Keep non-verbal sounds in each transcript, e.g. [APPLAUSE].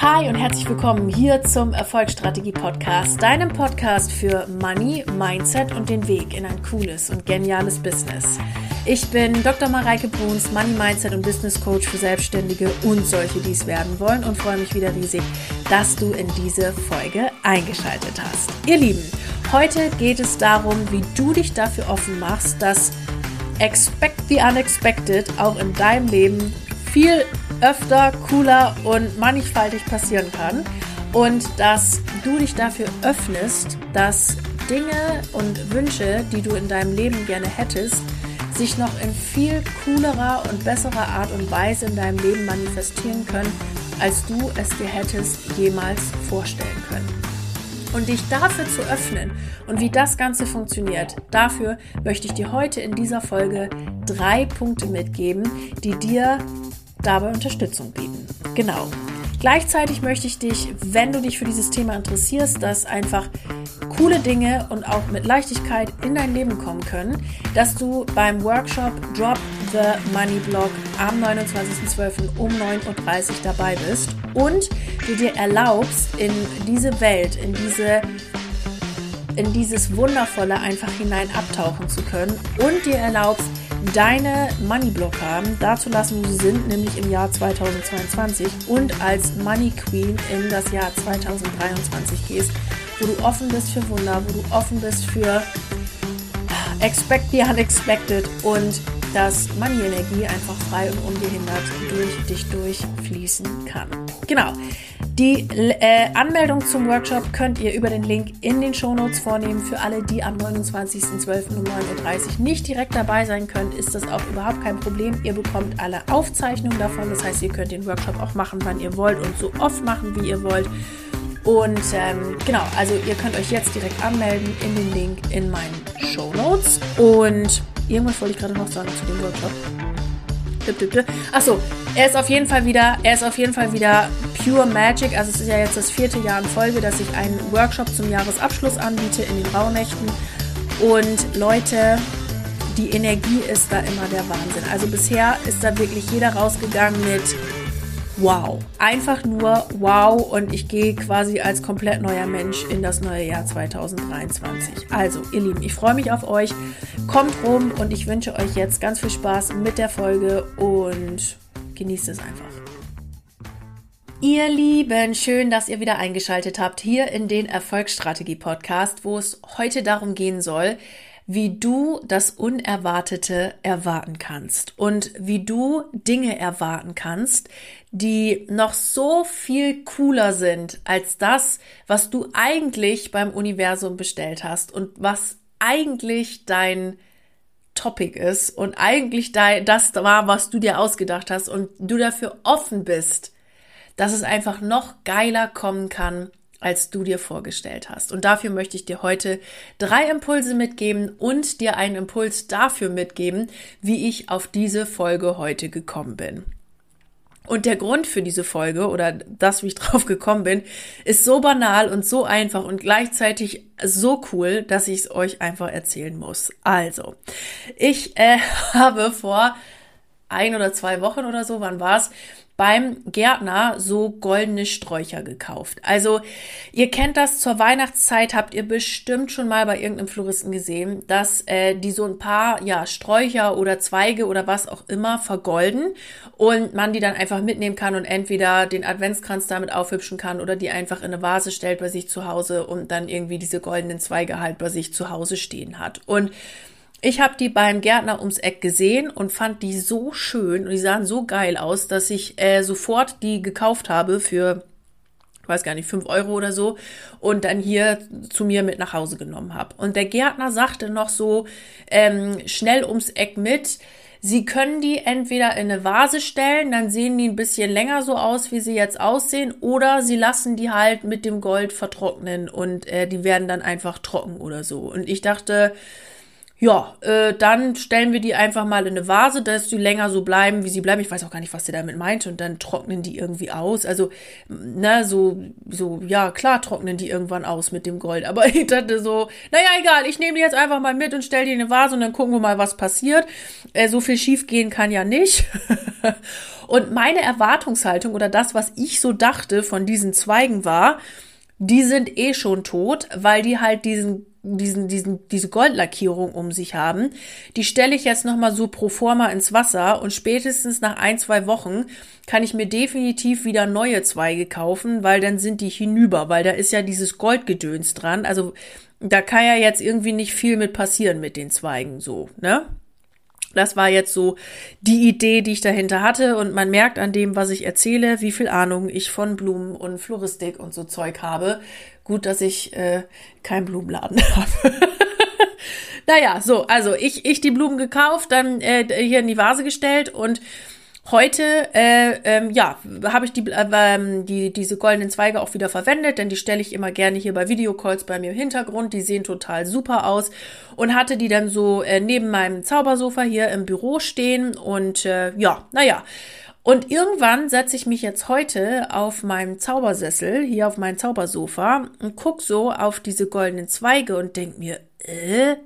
Hi und herzlich willkommen hier zum Erfolgsstrategie Podcast, deinem Podcast für Money, Mindset und den Weg in ein cooles und geniales Business. Ich bin Dr. Mareike Bruns, Money, Mindset und Business Coach für Selbstständige und solche, die es werden wollen und freue mich wieder riesig, dass du in diese Folge eingeschaltet hast. Ihr Lieben, heute geht es darum, wie du dich dafür offen machst, dass Expect the Unexpected auch in deinem Leben viel öfter, cooler und mannigfaltig passieren kann. Und dass du dich dafür öffnest, dass Dinge und Wünsche, die du in deinem Leben gerne hättest, sich noch in viel coolerer und besserer Art und Weise in deinem Leben manifestieren können, als du es dir hättest jemals vorstellen können. Und dich dafür zu öffnen und wie das Ganze funktioniert, dafür möchte ich dir heute in dieser Folge drei Punkte mitgeben, die dir dabei Unterstützung bieten. Genau. Gleichzeitig möchte ich dich, wenn du dich für dieses Thema interessierst, dass einfach coole Dinge und auch mit Leichtigkeit in dein Leben kommen können, dass du beim Workshop Drop the Money Blog am 29.12. um 9.30 Uhr dabei bist und du dir erlaubst, in diese Welt, in diese in dieses Wundervolle einfach hinein abtauchen zu können und dir erlaubst, deine Money-Blockaden da zu lassen, wo sie sind, nämlich im Jahr 2022 und als Money Queen in das Jahr 2023 gehst, wo du offen bist für Wunder, wo du offen bist für Expect the Unexpected und dass Money-Energie einfach frei und ungehindert durch dich durchfließen kann. Genau. Die äh, Anmeldung zum Workshop könnt ihr über den Link in den Shownotes vornehmen. Für alle, die am 29.12. um 9.30 Uhr nicht direkt dabei sein können, ist das auch überhaupt kein Problem. Ihr bekommt alle Aufzeichnungen davon. Das heißt, ihr könnt den Workshop auch machen, wann ihr wollt und so oft machen, wie ihr wollt. Und ähm, genau, also ihr könnt euch jetzt direkt anmelden in den Link in meinen Shownotes. Und irgendwas wollte ich gerade noch sagen zu dem Workshop. Achso, er ist auf jeden Fall wieder, er ist auf jeden Fall wieder Pure Magic. Also es ist ja jetzt das vierte Jahr in Folge, dass ich einen Workshop zum Jahresabschluss anbiete in den Rauhnächten. Und Leute, die Energie ist da immer der Wahnsinn. Also bisher ist da wirklich jeder rausgegangen mit wow. Einfach nur wow und ich gehe quasi als komplett neuer Mensch in das neue Jahr 2023. Also, ihr Lieben, ich freue mich auf euch. Kommt rum und ich wünsche euch jetzt ganz viel Spaß mit der Folge und genießt es einfach. Ihr Lieben, schön, dass ihr wieder eingeschaltet habt hier in den Erfolgsstrategie Podcast, wo es heute darum gehen soll, wie du das Unerwartete erwarten kannst und wie du Dinge erwarten kannst, die noch so viel cooler sind als das, was du eigentlich beim Universum bestellt hast und was eigentlich dein Topic ist und eigentlich das war, was du dir ausgedacht hast und du dafür offen bist, dass es einfach noch geiler kommen kann, als du dir vorgestellt hast. Und dafür möchte ich dir heute drei Impulse mitgeben und dir einen Impuls dafür mitgeben, wie ich auf diese Folge heute gekommen bin. Und der Grund für diese Folge oder das, wie ich [LAUGHS] drauf gekommen bin, ist so banal und so einfach und gleichzeitig so cool, dass ich es euch einfach erzählen muss. Also, ich äh, [LAUGHS] habe vor ein oder zwei Wochen oder so, wann war's, beim Gärtner so goldene Sträucher gekauft. Also ihr kennt das, zur Weihnachtszeit habt ihr bestimmt schon mal bei irgendeinem Floristen gesehen, dass äh, die so ein paar ja Sträucher oder Zweige oder was auch immer vergolden und man die dann einfach mitnehmen kann und entweder den Adventskranz damit aufhübschen kann oder die einfach in eine Vase stellt bei sich zu Hause und dann irgendwie diese goldenen Zweige halt bei sich zu Hause stehen hat. Und ich habe die beim Gärtner ums Eck gesehen und fand die so schön und die sahen so geil aus, dass ich äh, sofort die gekauft habe für, ich weiß gar nicht, fünf Euro oder so und dann hier zu mir mit nach Hause genommen habe. Und der Gärtner sagte noch so ähm, schnell ums Eck mit, Sie können die entweder in eine Vase stellen, dann sehen die ein bisschen länger so aus, wie sie jetzt aussehen, oder sie lassen die halt mit dem Gold vertrocknen und äh, die werden dann einfach trocken oder so. Und ich dachte, ja, äh, dann stellen wir die einfach mal in eine Vase, dass die länger so bleiben, wie sie bleiben. Ich weiß auch gar nicht, was der damit meinte. Und dann trocknen die irgendwie aus. Also, ne, so, so, ja, klar trocknen die irgendwann aus mit dem Gold. Aber [LAUGHS] ich dachte so, naja, egal, ich nehme die jetzt einfach mal mit und stelle die in eine Vase und dann gucken wir mal, was passiert. Äh, so viel schief gehen kann ja nicht. [LAUGHS] und meine Erwartungshaltung oder das, was ich so dachte von diesen Zweigen war, die sind eh schon tot, weil die halt diesen diesen, diesen, diese Goldlackierung um sich haben. Die stelle ich jetzt nochmal so pro forma ins Wasser und spätestens nach ein, zwei Wochen kann ich mir definitiv wieder neue Zweige kaufen, weil dann sind die hinüber, weil da ist ja dieses Goldgedöns dran. Also da kann ja jetzt irgendwie nicht viel mit passieren mit den Zweigen so, ne? Das war jetzt so die Idee, die ich dahinter hatte. Und man merkt an dem, was ich erzähle, wie viel Ahnung ich von Blumen und Floristik und so Zeug habe. Gut, dass ich äh, keinen Blumenladen [LAUGHS] habe. naja, so, also ich, ich die Blumen gekauft, dann äh, hier in die Vase gestellt und Heute, äh, ähm, ja, habe ich die, äh, die, diese goldenen Zweige auch wieder verwendet, denn die stelle ich immer gerne hier bei Videocalls bei mir im Hintergrund. Die sehen total super aus und hatte die dann so äh, neben meinem Zaubersofa hier im Büro stehen und äh, ja, naja. Und irgendwann setze ich mich jetzt heute auf meinem Zaubersessel, hier auf mein Zaubersofa und guck so auf diese goldenen Zweige und denk mir, äh,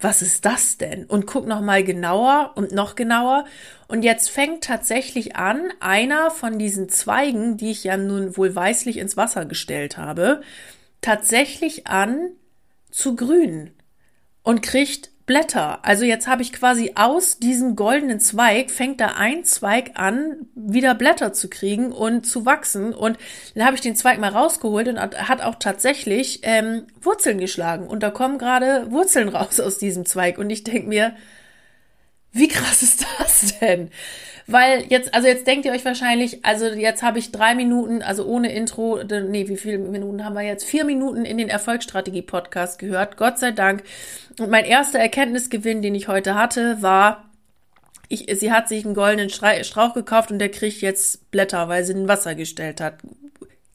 was ist das denn? Und guck noch mal genauer und noch genauer. Und jetzt fängt tatsächlich an, einer von diesen Zweigen, die ich ja nun wohl weißlich ins Wasser gestellt habe, tatsächlich an zu grünen und kriegt Blätter. Also jetzt habe ich quasi aus diesem goldenen Zweig, fängt da ein Zweig an, wieder Blätter zu kriegen und zu wachsen. Und dann habe ich den Zweig mal rausgeholt und hat auch tatsächlich ähm, Wurzeln geschlagen. Und da kommen gerade Wurzeln raus aus diesem Zweig. Und ich denke mir, wie krass ist das denn? Weil jetzt, also jetzt denkt ihr euch wahrscheinlich, also jetzt habe ich drei Minuten, also ohne Intro, nee, wie viele Minuten haben wir jetzt? Vier Minuten in den Erfolgsstrategie-Podcast gehört, Gott sei Dank. Und mein erster Erkenntnisgewinn, den ich heute hatte, war, ich, sie hat sich einen goldenen Strauch gekauft und der kriegt jetzt Blätter, weil sie in Wasser gestellt hat.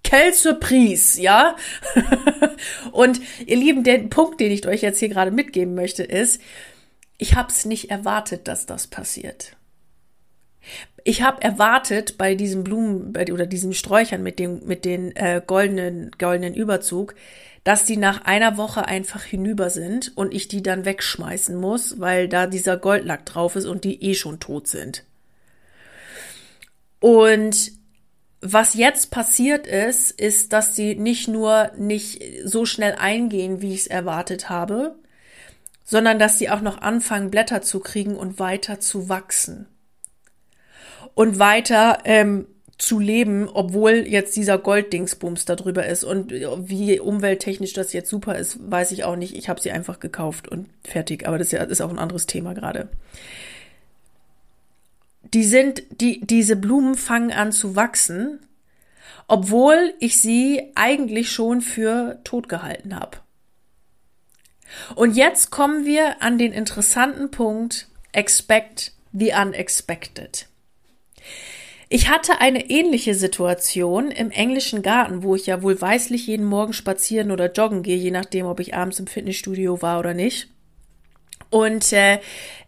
Quelle Surprise, ja? [LAUGHS] und ihr Lieben, der Punkt, den ich euch jetzt hier gerade mitgeben möchte, ist, ich habe es nicht erwartet, dass das passiert. Ich habe erwartet bei diesen Blumen oder diesen Sträuchern mit dem mit den äh, goldenen goldenen Überzug, dass die nach einer Woche einfach hinüber sind und ich die dann wegschmeißen muss, weil da dieser Goldlack drauf ist und die eh schon tot sind. Und was jetzt passiert ist, ist, dass die nicht nur nicht so schnell eingehen, wie ich es erwartet habe, sondern dass die auch noch anfangen, Blätter zu kriegen und weiter zu wachsen und weiter ähm, zu leben, obwohl jetzt dieser Golddingsbums da drüber ist. Und wie umwelttechnisch das jetzt super ist, weiß ich auch nicht. Ich habe sie einfach gekauft und fertig. Aber das ist auch ein anderes Thema gerade. Die sind, die, diese Blumen fangen an zu wachsen, obwohl ich sie eigentlich schon für tot gehalten habe. Und jetzt kommen wir an den interessanten Punkt, expect the unexpected. Ich hatte eine ähnliche Situation im englischen Garten, wo ich ja wohl weißlich jeden Morgen spazieren oder joggen gehe, je nachdem, ob ich abends im Fitnessstudio war oder nicht. Und äh,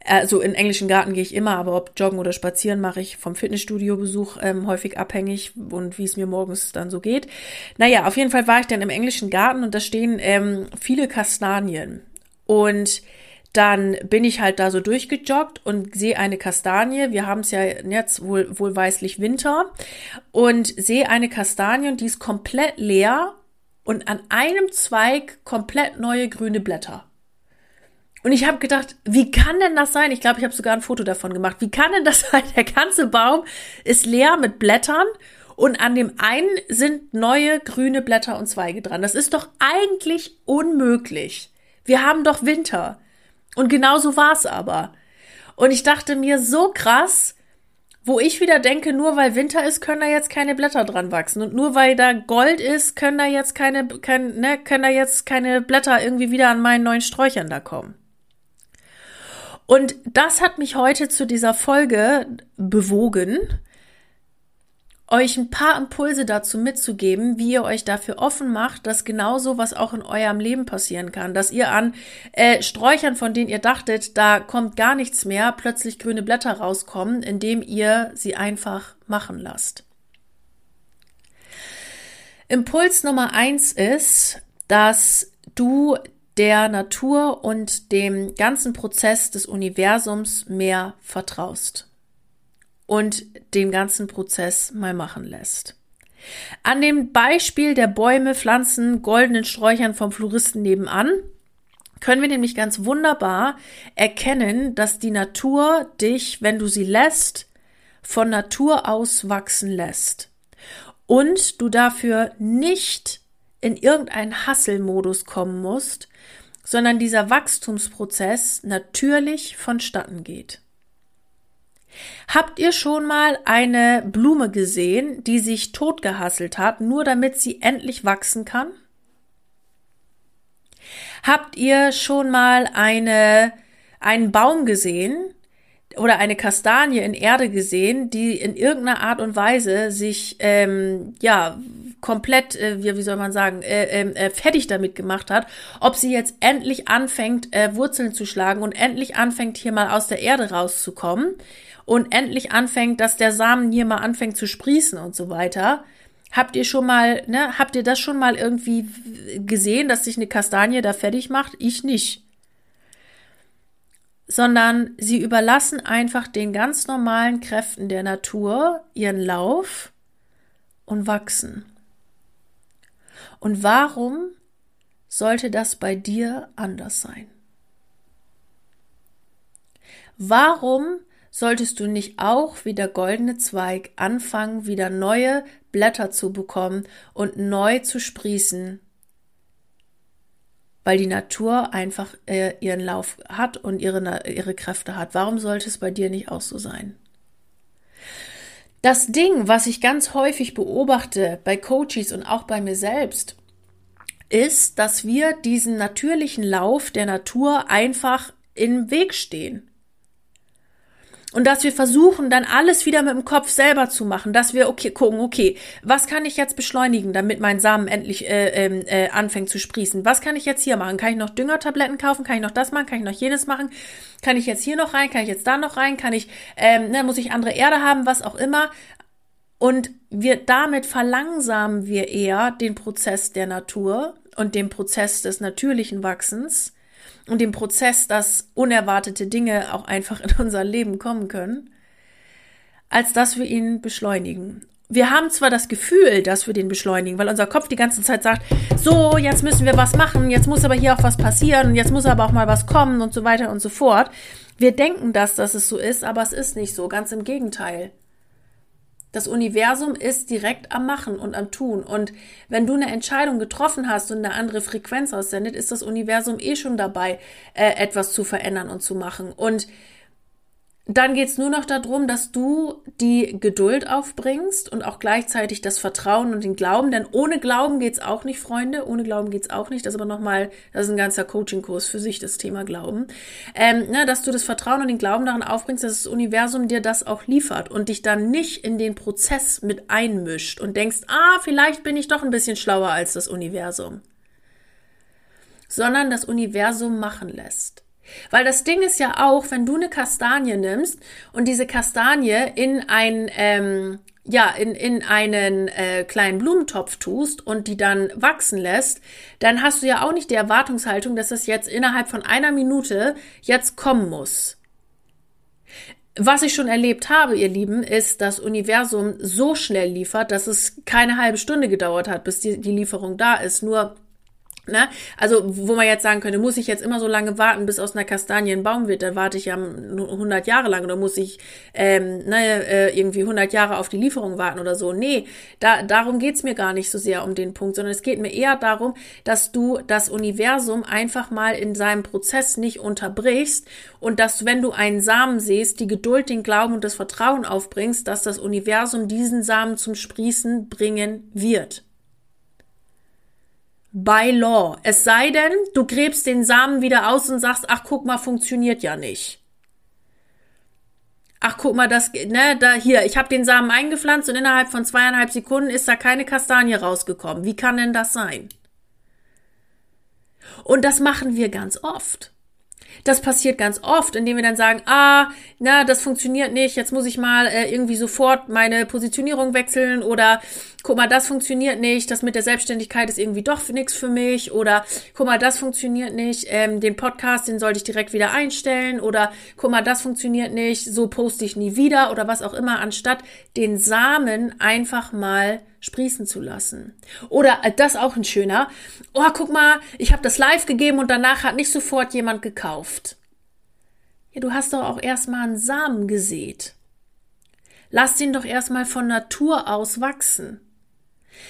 also in englischen Garten gehe ich immer, aber ob joggen oder spazieren mache ich vom Fitnessstudio-Besuch ähm, häufig abhängig und wie es mir morgens dann so geht. Naja, auf jeden Fall war ich dann im englischen Garten und da stehen ähm, viele Kastanien. Und dann bin ich halt da so durchgejoggt und sehe eine Kastanie. Wir haben es ja jetzt wohl, wohlweislich Winter und sehe eine Kastanie und die ist komplett leer und an einem Zweig komplett neue grüne Blätter. Und ich habe gedacht, wie kann denn das sein? Ich glaube, ich habe sogar ein Foto davon gemacht. Wie kann denn das [LAUGHS] sein? Der ganze Baum ist leer mit Blättern und an dem einen sind neue grüne Blätter und Zweige dran. Das ist doch eigentlich unmöglich. Wir haben doch Winter. Und genau so war es aber. Und ich dachte mir, so krass, wo ich wieder denke, nur weil Winter ist, können da jetzt keine Blätter dran wachsen. Und nur weil da Gold ist, können da jetzt keine, können, ne, können da jetzt keine Blätter irgendwie wieder an meinen neuen Sträuchern da kommen. Und das hat mich heute zu dieser Folge bewogen, euch ein paar Impulse dazu mitzugeben, wie ihr euch dafür offen macht, dass genauso was auch in eurem Leben passieren kann, dass ihr an äh, Sträuchern, von denen ihr dachtet, da kommt gar nichts mehr, plötzlich grüne Blätter rauskommen, indem ihr sie einfach machen lasst. Impuls Nummer eins ist, dass du der Natur und dem ganzen Prozess des Universums mehr vertraust und den ganzen Prozess mal machen lässt. An dem Beispiel der Bäume, Pflanzen, goldenen Sträuchern vom Floristen nebenan können wir nämlich ganz wunderbar erkennen, dass die Natur dich, wenn du sie lässt, von Natur aus wachsen lässt. Und du dafür nicht in irgendeinen Hasselmodus kommen musst, sondern dieser Wachstumsprozess natürlich vonstatten geht. Habt ihr schon mal eine Blume gesehen, die sich totgehasselt hat, nur damit sie endlich wachsen kann? Habt ihr schon mal eine, einen Baum gesehen oder eine Kastanie in Erde gesehen, die in irgendeiner Art und Weise sich ähm, ja komplett, äh, wie, wie soll man sagen, äh, ähm, äh, fertig damit gemacht hat, ob sie jetzt endlich anfängt, äh, Wurzeln zu schlagen und endlich anfängt, hier mal aus der Erde rauszukommen und endlich anfängt, dass der Samen hier mal anfängt zu sprießen und so weiter. Habt ihr schon mal, ne, habt ihr das schon mal irgendwie gesehen, dass sich eine Kastanie da fertig macht? Ich nicht. Sondern sie überlassen einfach den ganz normalen Kräften der Natur ihren Lauf und wachsen. Und warum sollte das bei dir anders sein? Warum solltest du nicht auch wie der goldene Zweig anfangen, wieder neue Blätter zu bekommen und neu zu sprießen, weil die Natur einfach äh, ihren Lauf hat und ihre, ihre Kräfte hat. Warum sollte es bei dir nicht auch so sein? Das Ding, was ich ganz häufig beobachte bei Coaches und auch bei mir selbst, ist, dass wir diesen natürlichen Lauf der Natur einfach im Weg stehen. Und dass wir versuchen, dann alles wieder mit dem Kopf selber zu machen, dass wir okay gucken, okay, was kann ich jetzt beschleunigen, damit mein Samen endlich äh, ähm, äh, anfängt zu sprießen? Was kann ich jetzt hier machen? Kann ich noch Düngertabletten kaufen? Kann ich noch das machen? Kann ich noch jenes machen? Kann ich jetzt hier noch rein? Kann ich jetzt da noch rein? Kann ich, ähm, ne, muss ich andere Erde haben? Was auch immer. Und wir damit verlangsamen wir eher den Prozess der Natur und den Prozess des natürlichen Wachsens und dem Prozess, dass unerwartete Dinge auch einfach in unser Leben kommen können, als dass wir ihn beschleunigen. Wir haben zwar das Gefühl, dass wir den beschleunigen, weil unser Kopf die ganze Zeit sagt, so, jetzt müssen wir was machen, jetzt muss aber hier auch was passieren jetzt muss aber auch mal was kommen und so weiter und so fort. Wir denken das, dass es so ist, aber es ist nicht so, ganz im Gegenteil. Das Universum ist direkt am Machen und am Tun. Und wenn du eine Entscheidung getroffen hast und eine andere Frequenz aussendet, ist das Universum eh schon dabei, äh, etwas zu verändern und zu machen. Und dann geht's nur noch darum, dass du die Geduld aufbringst und auch gleichzeitig das Vertrauen und den Glauben. Denn ohne Glauben geht's auch nicht, Freunde. Ohne Glauben geht's auch nicht. Das ist aber nochmal, das ist ein ganzer Coaching-Kurs für sich, das Thema Glauben. Ähm, na, dass du das Vertrauen und den Glauben daran aufbringst, dass das Universum dir das auch liefert und dich dann nicht in den Prozess mit einmischt und denkst, ah, vielleicht bin ich doch ein bisschen schlauer als das Universum. Sondern das Universum machen lässt. Weil das Ding ist ja auch, wenn du eine Kastanie nimmst und diese Kastanie in ein, ähm, ja, in, in einen äh, kleinen Blumentopf tust und die dann wachsen lässt, dann hast du ja auch nicht die Erwartungshaltung, dass das jetzt innerhalb von einer Minute jetzt kommen muss. Was ich schon erlebt habe, ihr Lieben, ist, das Universum so schnell liefert, dass es keine halbe Stunde gedauert hat, bis die, die Lieferung da ist. Nur Ne? Also, wo man jetzt sagen könnte, muss ich jetzt immer so lange warten, bis aus einer Kastanie ein Baum wird, dann warte ich ja 100 Jahre lang oder muss ich ähm, ne, äh, irgendwie 100 Jahre auf die Lieferung warten oder so. Nee, da, darum geht's mir gar nicht so sehr um den Punkt, sondern es geht mir eher darum, dass du das Universum einfach mal in seinem Prozess nicht unterbrichst und dass, wenn du einen Samen siehst, die Geduld, den Glauben und das Vertrauen aufbringst, dass das Universum diesen Samen zum Sprießen bringen wird by law. Es sei denn, du gräbst den Samen wieder aus und sagst, ach guck mal, funktioniert ja nicht. ach guck mal, das, ne, da hier, ich habe den Samen eingepflanzt und innerhalb von zweieinhalb Sekunden ist da keine Kastanie rausgekommen. Wie kann denn das sein? Und das machen wir ganz oft. Das passiert ganz oft, indem wir dann sagen, ah, na, das funktioniert nicht, jetzt muss ich mal äh, irgendwie sofort meine Positionierung wechseln oder guck mal, das funktioniert nicht, das mit der Selbstständigkeit ist irgendwie doch nichts für mich oder guck mal, das funktioniert nicht, ähm, den Podcast, den sollte ich direkt wieder einstellen oder guck mal, das funktioniert nicht, so poste ich nie wieder oder was auch immer, anstatt den Samen einfach mal sprießen zu lassen. Oder äh, das auch ein schöner. Oh, guck mal, ich habe das live gegeben und danach hat nicht sofort jemand gekauft. Ja, du hast doch auch erstmal einen Samen gesät. Lass den doch erstmal von Natur aus wachsen.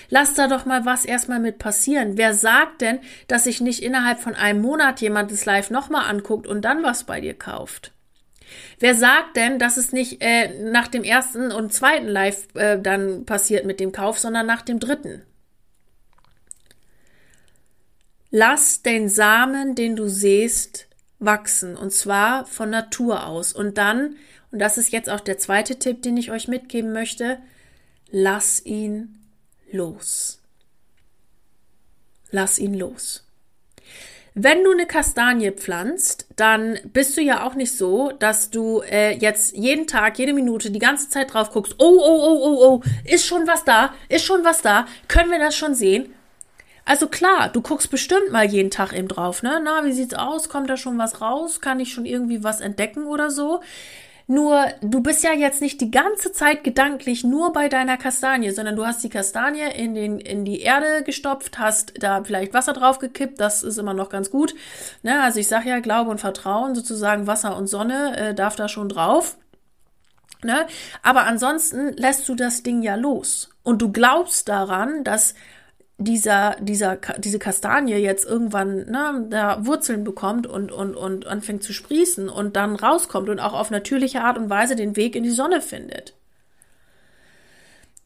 Lass da doch mal was erstmal mit passieren. Wer sagt denn, dass sich nicht innerhalb von einem Monat jemand das Live nochmal anguckt und dann was bei dir kauft? Wer sagt denn, dass es nicht äh, nach dem ersten und zweiten Live äh, dann passiert mit dem Kauf, sondern nach dem dritten? Lass den Samen, den du siehst, wachsen und zwar von Natur aus. Und dann, und das ist jetzt auch der zweite Tipp, den ich euch mitgeben möchte, lass ihn los. Lass ihn los. Wenn du eine Kastanie pflanzt, dann bist du ja auch nicht so, dass du äh, jetzt jeden Tag, jede Minute, die ganze Zeit drauf guckst, oh, oh, oh, oh, oh, ist schon was da, ist schon was da, können wir das schon sehen? Also klar, du guckst bestimmt mal jeden Tag eben drauf, ne? Na, wie sieht's aus? Kommt da schon was raus? Kann ich schon irgendwie was entdecken oder so? Nur, du bist ja jetzt nicht die ganze Zeit gedanklich nur bei deiner Kastanie, sondern du hast die Kastanie in, den, in die Erde gestopft, hast da vielleicht Wasser drauf gekippt, das ist immer noch ganz gut. Ne? Also ich sage ja, Glaube und Vertrauen, sozusagen Wasser und Sonne äh, darf da schon drauf. Ne? Aber ansonsten lässt du das Ding ja los. Und du glaubst daran, dass dieser, dieser, diese Kastanie jetzt irgendwann ne, da Wurzeln bekommt und, und, und anfängt zu sprießen und dann rauskommt und auch auf natürliche Art und Weise den Weg in die Sonne findet.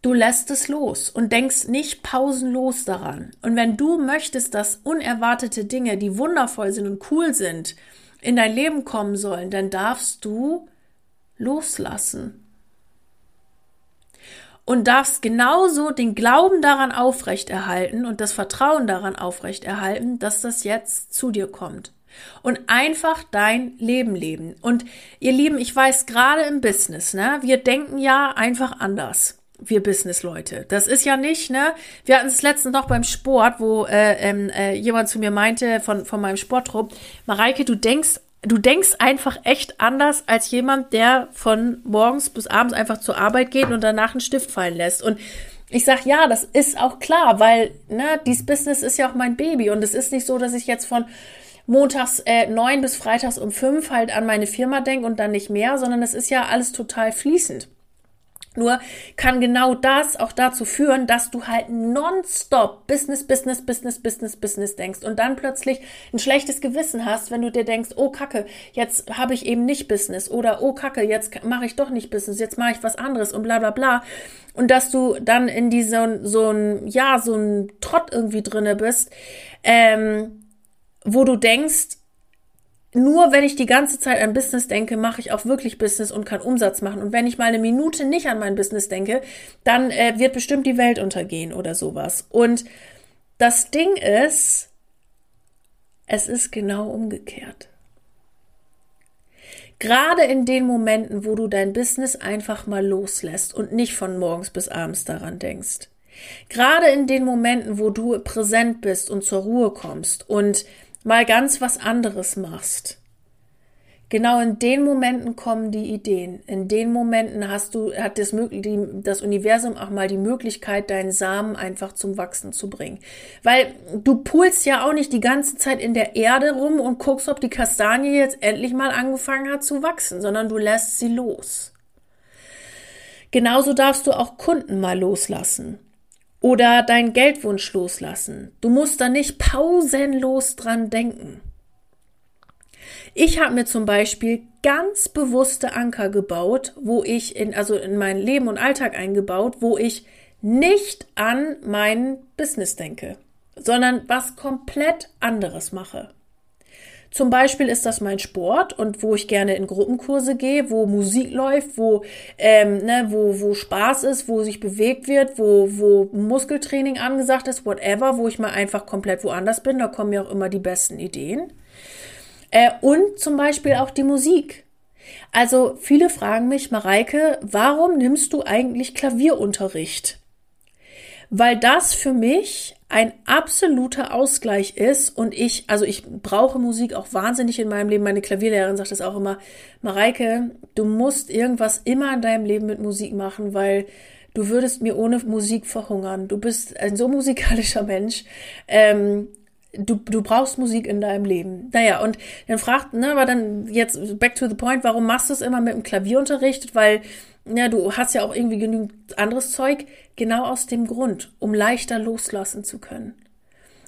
Du lässt es los und denkst nicht pausenlos daran. Und wenn du möchtest, dass unerwartete Dinge, die wundervoll sind und cool sind, in dein Leben kommen sollen, dann darfst du loslassen und darfst genauso den Glauben daran aufrechterhalten und das Vertrauen daran aufrechterhalten, dass das jetzt zu dir kommt. Und einfach dein Leben leben. Und ihr Lieben, ich weiß gerade im Business, ne, wir denken ja einfach anders wir Business-Leute. Das ist ja nicht, ne? Wir hatten es letztens noch beim Sport, wo äh, ähm, äh, jemand zu mir meinte von, von meinem Sporttrupp, Mareike, du denkst du denkst einfach echt anders als jemand, der von morgens bis abends einfach zur Arbeit geht und danach einen Stift fallen lässt. Und ich sag ja, das ist auch klar, weil ne, dieses Business ist ja auch mein Baby und es ist nicht so, dass ich jetzt von montags äh, neun bis freitags um fünf halt an meine Firma denke und dann nicht mehr, sondern es ist ja alles total fließend. Nur kann genau das auch dazu führen, dass du halt nonstop Business, Business, Business, Business, Business denkst und dann plötzlich ein schlechtes Gewissen hast, wenn du dir denkst, oh Kacke, jetzt habe ich eben nicht Business oder oh Kacke, jetzt mache ich doch nicht Business, jetzt mache ich was anderes und bla bla bla. Und dass du dann in diesem so ein, ja, so ein Trott irgendwie drinne bist, ähm, wo du denkst, nur wenn ich die ganze Zeit an Business denke, mache ich auch wirklich Business und kann Umsatz machen. Und wenn ich mal eine Minute nicht an mein Business denke, dann äh, wird bestimmt die Welt untergehen oder sowas. Und das Ding ist, es ist genau umgekehrt. Gerade in den Momenten, wo du dein Business einfach mal loslässt und nicht von morgens bis abends daran denkst. Gerade in den Momenten, wo du präsent bist und zur Ruhe kommst und mal ganz was anderes machst. Genau in den Momenten kommen die Ideen. In den Momenten hast du, hat das, das Universum auch mal die Möglichkeit, deinen Samen einfach zum Wachsen zu bringen. Weil du pulst ja auch nicht die ganze Zeit in der Erde rum und guckst, ob die Kastanie jetzt endlich mal angefangen hat zu wachsen, sondern du lässt sie los. Genauso darfst du auch Kunden mal loslassen oder deinen Geldwunsch loslassen. Du musst da nicht pausenlos dran denken. Ich habe mir zum Beispiel ganz bewusste Anker gebaut, wo ich in, also in mein Leben und Alltag eingebaut, wo ich nicht an mein Business denke, sondern was komplett anderes mache. Zum Beispiel ist das mein Sport und wo ich gerne in Gruppenkurse gehe, wo Musik läuft, wo, ähm, ne, wo, wo Spaß ist, wo sich bewegt wird, wo, wo Muskeltraining angesagt ist, whatever, wo ich mal einfach komplett woanders bin. Da kommen mir auch immer die besten Ideen. Äh, und zum Beispiel auch die Musik. Also viele fragen mich, Mareike, warum nimmst du eigentlich Klavierunterricht? Weil das für mich ein absoluter Ausgleich ist und ich, also ich brauche Musik auch wahnsinnig in meinem Leben. Meine Klavierlehrerin sagt das auch immer, Mareike, du musst irgendwas immer in deinem Leben mit Musik machen, weil du würdest mir ohne Musik verhungern. Du bist ein so musikalischer Mensch. Ähm, du, du brauchst Musik in deinem Leben. Naja, und dann fragt, ne, aber dann jetzt back to the point, warum machst du es immer mit dem Klavierunterricht? Weil, ja, du hast ja auch irgendwie genügend anderes Zeug. Genau aus dem Grund, um leichter loslassen zu können.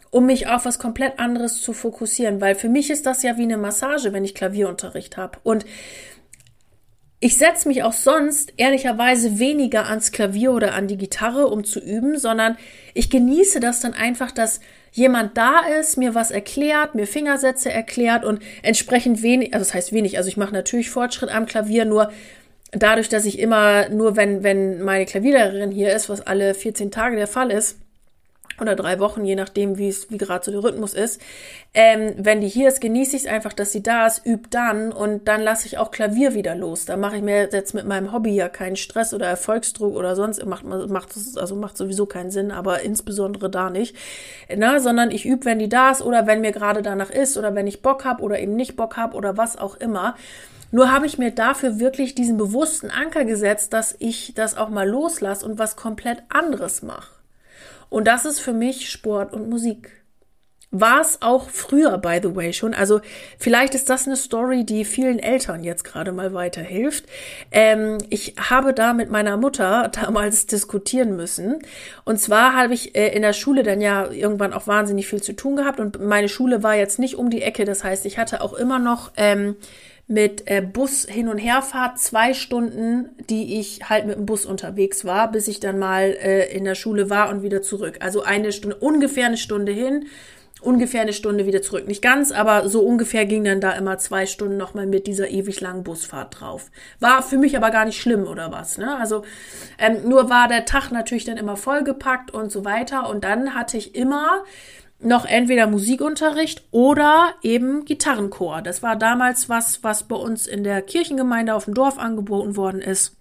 Um mich auf was komplett anderes zu fokussieren, weil für mich ist das ja wie eine Massage, wenn ich Klavierunterricht habe. Und ich setze mich auch sonst ehrlicherweise weniger ans Klavier oder an die Gitarre, um zu üben, sondern ich genieße das dann einfach, dass jemand da ist, mir was erklärt, mir Fingersätze erklärt und entsprechend wenig, also das heißt wenig, also ich mache natürlich Fortschritt am Klavier, nur dadurch, dass ich immer, nur wenn, wenn meine Klavierlehrerin hier ist, was alle 14 Tage der Fall ist, oder drei Wochen, je nachdem, wie es, wie gerade so der Rhythmus ist. Ähm, wenn die hier ist, genieße ich es einfach, dass sie da ist, übt dann und dann lasse ich auch Klavier wieder los. Da mache ich mir jetzt mit meinem Hobby ja keinen Stress oder Erfolgsdruck oder sonst macht macht also macht sowieso keinen Sinn, aber insbesondere da nicht. Na, sondern ich übe, wenn die da ist oder wenn mir gerade danach ist oder wenn ich Bock habe oder eben nicht Bock habe oder was auch immer. Nur habe ich mir dafür wirklich diesen bewussten Anker gesetzt, dass ich das auch mal loslasse und was komplett anderes mache. Und das ist für mich Sport und Musik. War es auch früher, by the way, schon. Also vielleicht ist das eine Story, die vielen Eltern jetzt gerade mal weiterhilft. Ähm, ich habe da mit meiner Mutter [LAUGHS] damals diskutieren müssen. Und zwar habe ich äh, in der Schule dann ja irgendwann auch wahnsinnig viel zu tun gehabt. Und meine Schule war jetzt nicht um die Ecke. Das heißt, ich hatte auch immer noch ähm, mit äh, Bus hin und herfahrt zwei Stunden, die ich halt mit dem Bus unterwegs war, bis ich dann mal äh, in der Schule war und wieder zurück. Also eine Stunde, ungefähr eine Stunde hin, ungefähr eine Stunde wieder zurück. Nicht ganz, aber so ungefähr ging dann da immer zwei Stunden nochmal mit dieser ewig langen Busfahrt drauf. War für mich aber gar nicht schlimm oder was. Ne? Also ähm, nur war der Tag natürlich dann immer vollgepackt und so weiter. Und dann hatte ich immer noch entweder Musikunterricht oder eben Gitarrenchor. Das war damals was, was bei uns in der Kirchengemeinde auf dem Dorf angeboten worden ist.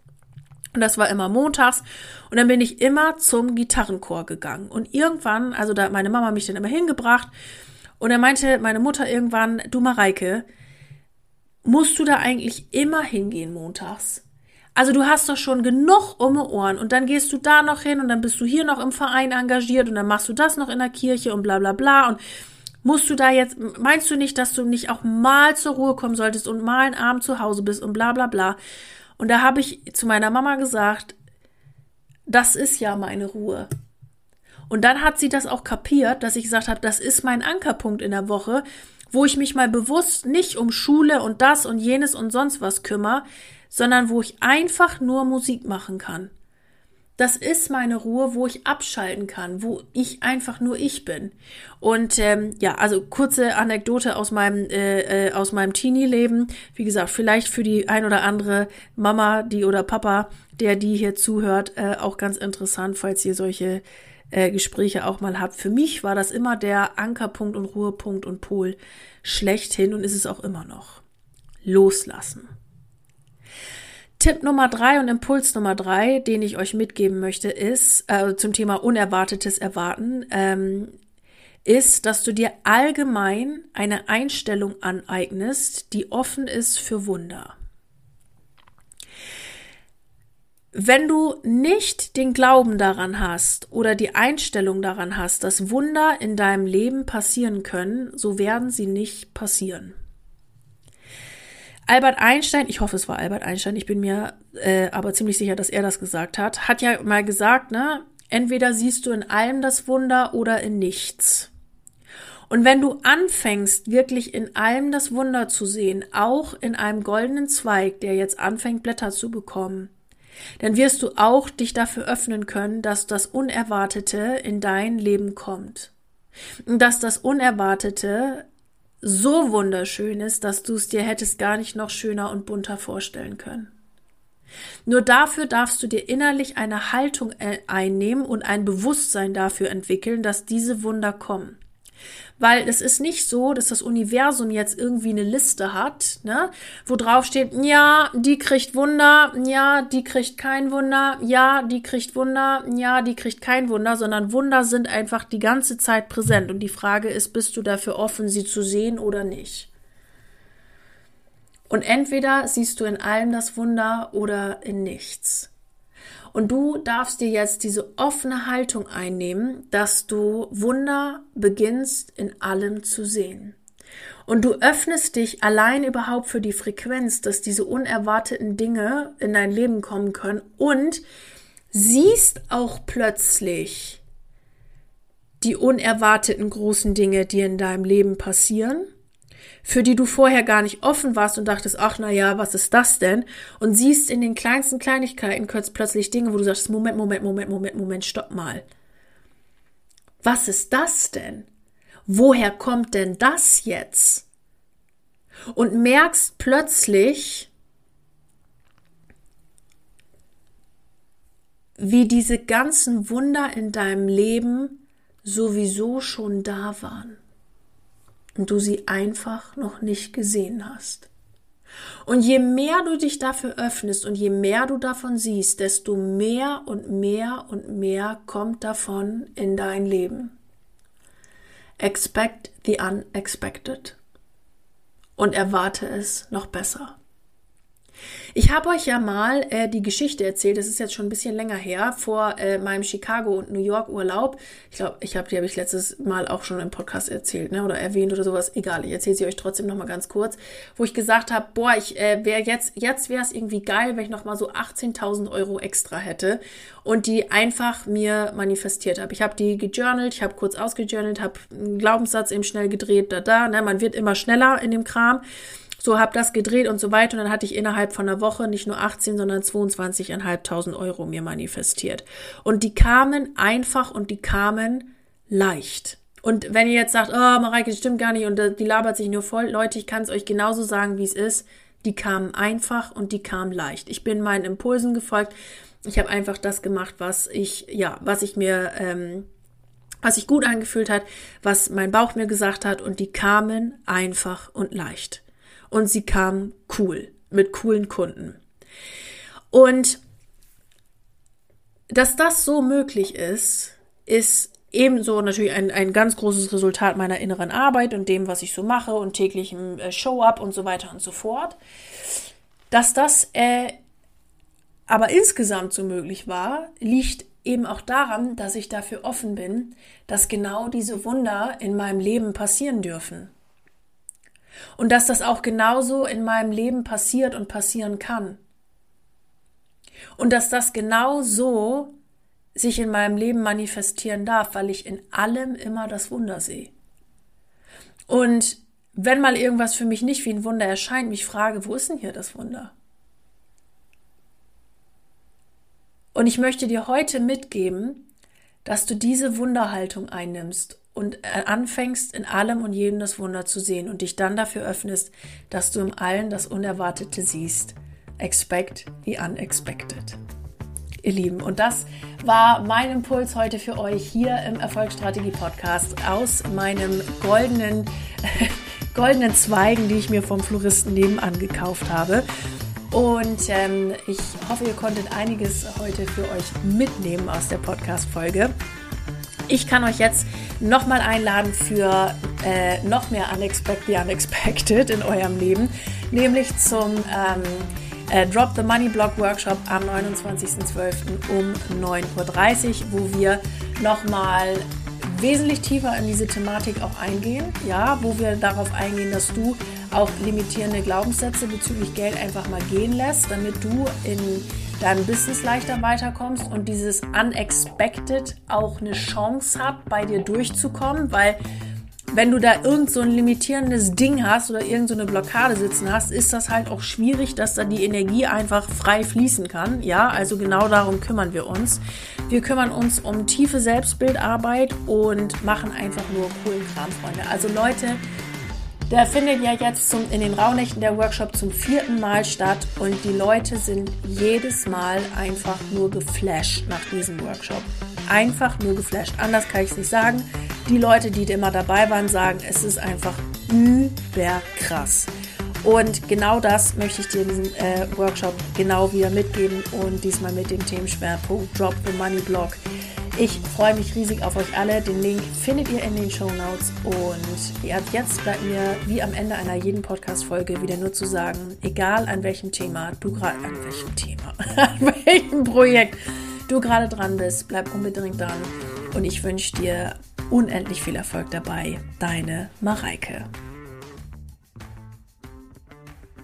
Und das war immer montags. Und dann bin ich immer zum Gitarrenchor gegangen. Und irgendwann, also da hat meine Mama mich dann immer hingebracht. Und dann meinte meine Mutter irgendwann, du Mareike, musst du da eigentlich immer hingehen montags? Also du hast doch schon genug um die Ohren und dann gehst du da noch hin und dann bist du hier noch im Verein engagiert und dann machst du das noch in der Kirche und bla bla bla und musst du da jetzt, meinst du nicht, dass du nicht auch mal zur Ruhe kommen solltest und mal einen Abend zu Hause bist und bla bla bla. Und da habe ich zu meiner Mama gesagt, das ist ja meine Ruhe. Und dann hat sie das auch kapiert, dass ich gesagt habe, das ist mein Ankerpunkt in der Woche, wo ich mich mal bewusst nicht um Schule und das und jenes und sonst was kümmere, sondern wo ich einfach nur Musik machen kann. Das ist meine Ruhe, wo ich abschalten kann, wo ich einfach nur ich bin. Und ähm, ja, also kurze Anekdote aus meinem äh, äh, aus meinem Teenie-Leben. Wie gesagt, vielleicht für die ein oder andere Mama, die oder Papa, der die hier zuhört, äh, auch ganz interessant, falls ihr solche äh, Gespräche auch mal habt. Für mich war das immer der Ankerpunkt und Ruhepunkt und Pol schlechthin und ist es auch immer noch. Loslassen. Tipp Nummer drei und Impuls Nummer drei, den ich euch mitgeben möchte, ist äh, zum Thema unerwartetes Erwarten, ähm, ist, dass du dir allgemein eine Einstellung aneignest, die offen ist für Wunder. Wenn du nicht den Glauben daran hast oder die Einstellung daran hast, dass Wunder in deinem Leben passieren können, so werden sie nicht passieren. Albert Einstein, ich hoffe, es war Albert Einstein, ich bin mir äh, aber ziemlich sicher, dass er das gesagt hat, hat ja mal gesagt, ne, entweder siehst du in allem das Wunder oder in nichts. Und wenn du anfängst, wirklich in allem das Wunder zu sehen, auch in einem goldenen Zweig, der jetzt anfängt, Blätter zu bekommen, dann wirst du auch dich dafür öffnen können, dass das Unerwartete in dein Leben kommt. Und dass das Unerwartete so wunderschön ist, dass du es dir hättest gar nicht noch schöner und bunter vorstellen können. Nur dafür darfst du dir innerlich eine Haltung äh, einnehmen und ein Bewusstsein dafür entwickeln, dass diese Wunder kommen. Weil es ist nicht so, dass das Universum jetzt irgendwie eine Liste hat, ne, wo drauf steht, ja, die kriegt Wunder, ja, die kriegt kein Wunder, ja, die kriegt Wunder, ja, die kriegt kein Wunder, sondern Wunder sind einfach die ganze Zeit präsent. Und die Frage ist, bist du dafür offen, sie zu sehen oder nicht? Und entweder siehst du in allem das Wunder oder in nichts. Und du darfst dir jetzt diese offene Haltung einnehmen, dass du Wunder beginnst in allem zu sehen. Und du öffnest dich allein überhaupt für die Frequenz, dass diese unerwarteten Dinge in dein Leben kommen können und siehst auch plötzlich die unerwarteten großen Dinge, die in deinem Leben passieren für die du vorher gar nicht offen warst und dachtest, ach na ja, was ist das denn? Und siehst in den kleinsten Kleinigkeiten plötzlich Dinge, wo du sagst, Moment, Moment, Moment, Moment, Moment, stopp mal. Was ist das denn? Woher kommt denn das jetzt? Und merkst plötzlich, wie diese ganzen Wunder in deinem Leben sowieso schon da waren und du sie einfach noch nicht gesehen hast. Und je mehr du dich dafür öffnest und je mehr du davon siehst, desto mehr und mehr und mehr kommt davon in dein Leben. Expect the unexpected und erwarte es noch besser. Ich habe euch ja mal äh, die Geschichte erzählt, das ist jetzt schon ein bisschen länger her, vor äh, meinem Chicago und New York Urlaub. Ich glaube, ich habe die habe ich letztes Mal auch schon im Podcast erzählt, ne, oder erwähnt oder sowas. Egal, ich erzähle sie euch trotzdem noch mal ganz kurz, wo ich gesagt habe, boah, ich äh, wäre jetzt jetzt wäre es irgendwie geil, wenn ich noch mal so 18.000 Euro extra hätte und die einfach mir manifestiert habe. Ich habe die gejournalt, ich habe kurz ausgejournalt, habe einen Glaubenssatz eben schnell gedreht, da da, ne, man wird immer schneller in dem Kram so habe das gedreht und so weiter. Und dann hatte ich innerhalb von einer Woche nicht nur 18, sondern 22.500 Euro mir manifestiert. Und die kamen einfach und die kamen leicht. Und wenn ihr jetzt sagt, oh, Mareike, das stimmt gar nicht und die labert sich nur voll, Leute, ich kann es euch genauso sagen, wie es ist. Die kamen einfach und die kamen leicht. Ich bin meinen Impulsen gefolgt. Ich habe einfach das gemacht, was ich, ja, was ich mir, ähm, was sich gut angefühlt hat, was mein Bauch mir gesagt hat und die kamen einfach und leicht und sie kam cool, mit coolen Kunden. Und dass das so möglich ist, ist ebenso natürlich ein, ein ganz großes Resultat meiner inneren Arbeit und dem, was ich so mache und täglichem äh, Show-up und so weiter und so fort. Dass das äh, aber insgesamt so möglich war, liegt eben auch daran, dass ich dafür offen bin, dass genau diese Wunder in meinem Leben passieren dürfen. Und dass das auch genauso in meinem Leben passiert und passieren kann. Und dass das genau so sich in meinem Leben manifestieren darf, weil ich in allem immer das Wunder sehe. Und wenn mal irgendwas für mich nicht wie ein Wunder erscheint, mich frage, wo ist denn hier das Wunder? Und ich möchte dir heute mitgeben, dass du diese Wunderhaltung einnimmst und äh, anfängst, in allem und jedem das Wunder zu sehen und dich dann dafür öffnest, dass du im Allen das Unerwartete siehst. Expect the unexpected. Ihr Lieben, und das war mein Impuls heute für euch hier im Erfolgsstrategie Podcast aus meinem goldenen, [LAUGHS] goldenen Zweigen, die ich mir vom Floristen nebenan gekauft habe. Und ähm, ich hoffe, ihr konntet einiges heute für euch mitnehmen aus der Podcast-Folge. Ich kann euch jetzt nochmal einladen für äh, noch mehr Unexpected, the Unexpected in eurem Leben, nämlich zum ähm, äh, Drop the Money Blog Workshop am 29.12. um 9.30 Uhr, wo wir nochmal wesentlich tiefer in diese Thematik auch eingehen, ja, wo wir darauf eingehen, dass du auch limitierende Glaubenssätze bezüglich Geld einfach mal gehen lässt, damit du in deinem Business leichter weiterkommst und dieses Unexpected auch eine Chance hat, bei dir durchzukommen, weil wenn du da irgend so ein limitierendes Ding hast oder irgend so Blockade sitzen hast, ist das halt auch schwierig, dass da die Energie einfach frei fließen kann. Ja, also genau darum kümmern wir uns. Wir kümmern uns um tiefe Selbstbildarbeit und machen einfach nur coolen Kram, Freunde. Also Leute, Der findet ja jetzt zum, in den Rauhnächten der Workshop zum vierten Mal statt und die Leute sind jedes Mal einfach nur geflasht nach diesem Workshop. Einfach nur geflasht. Anders kann ich es nicht sagen. Die Leute, die immer dabei waren, sagen, es ist einfach überkrass. Und genau das möchte ich dir in diesem äh, Workshop genau wieder mitgeben und diesmal mit dem Themenschwerpunkt Drop the Money Block. Ich freue mich riesig auf euch alle. Den Link findet ihr in den Show Notes. Und jetzt bleibt mir wie am Ende einer jeden Podcast-Folge wieder nur zu sagen, egal an welchem Thema du gerade, an welchem Thema, [LAUGHS] an welchem Projekt du gerade dran bist, bleib unbedingt dran. Und ich wünsche dir unendlich viel Erfolg dabei. Deine Mareike.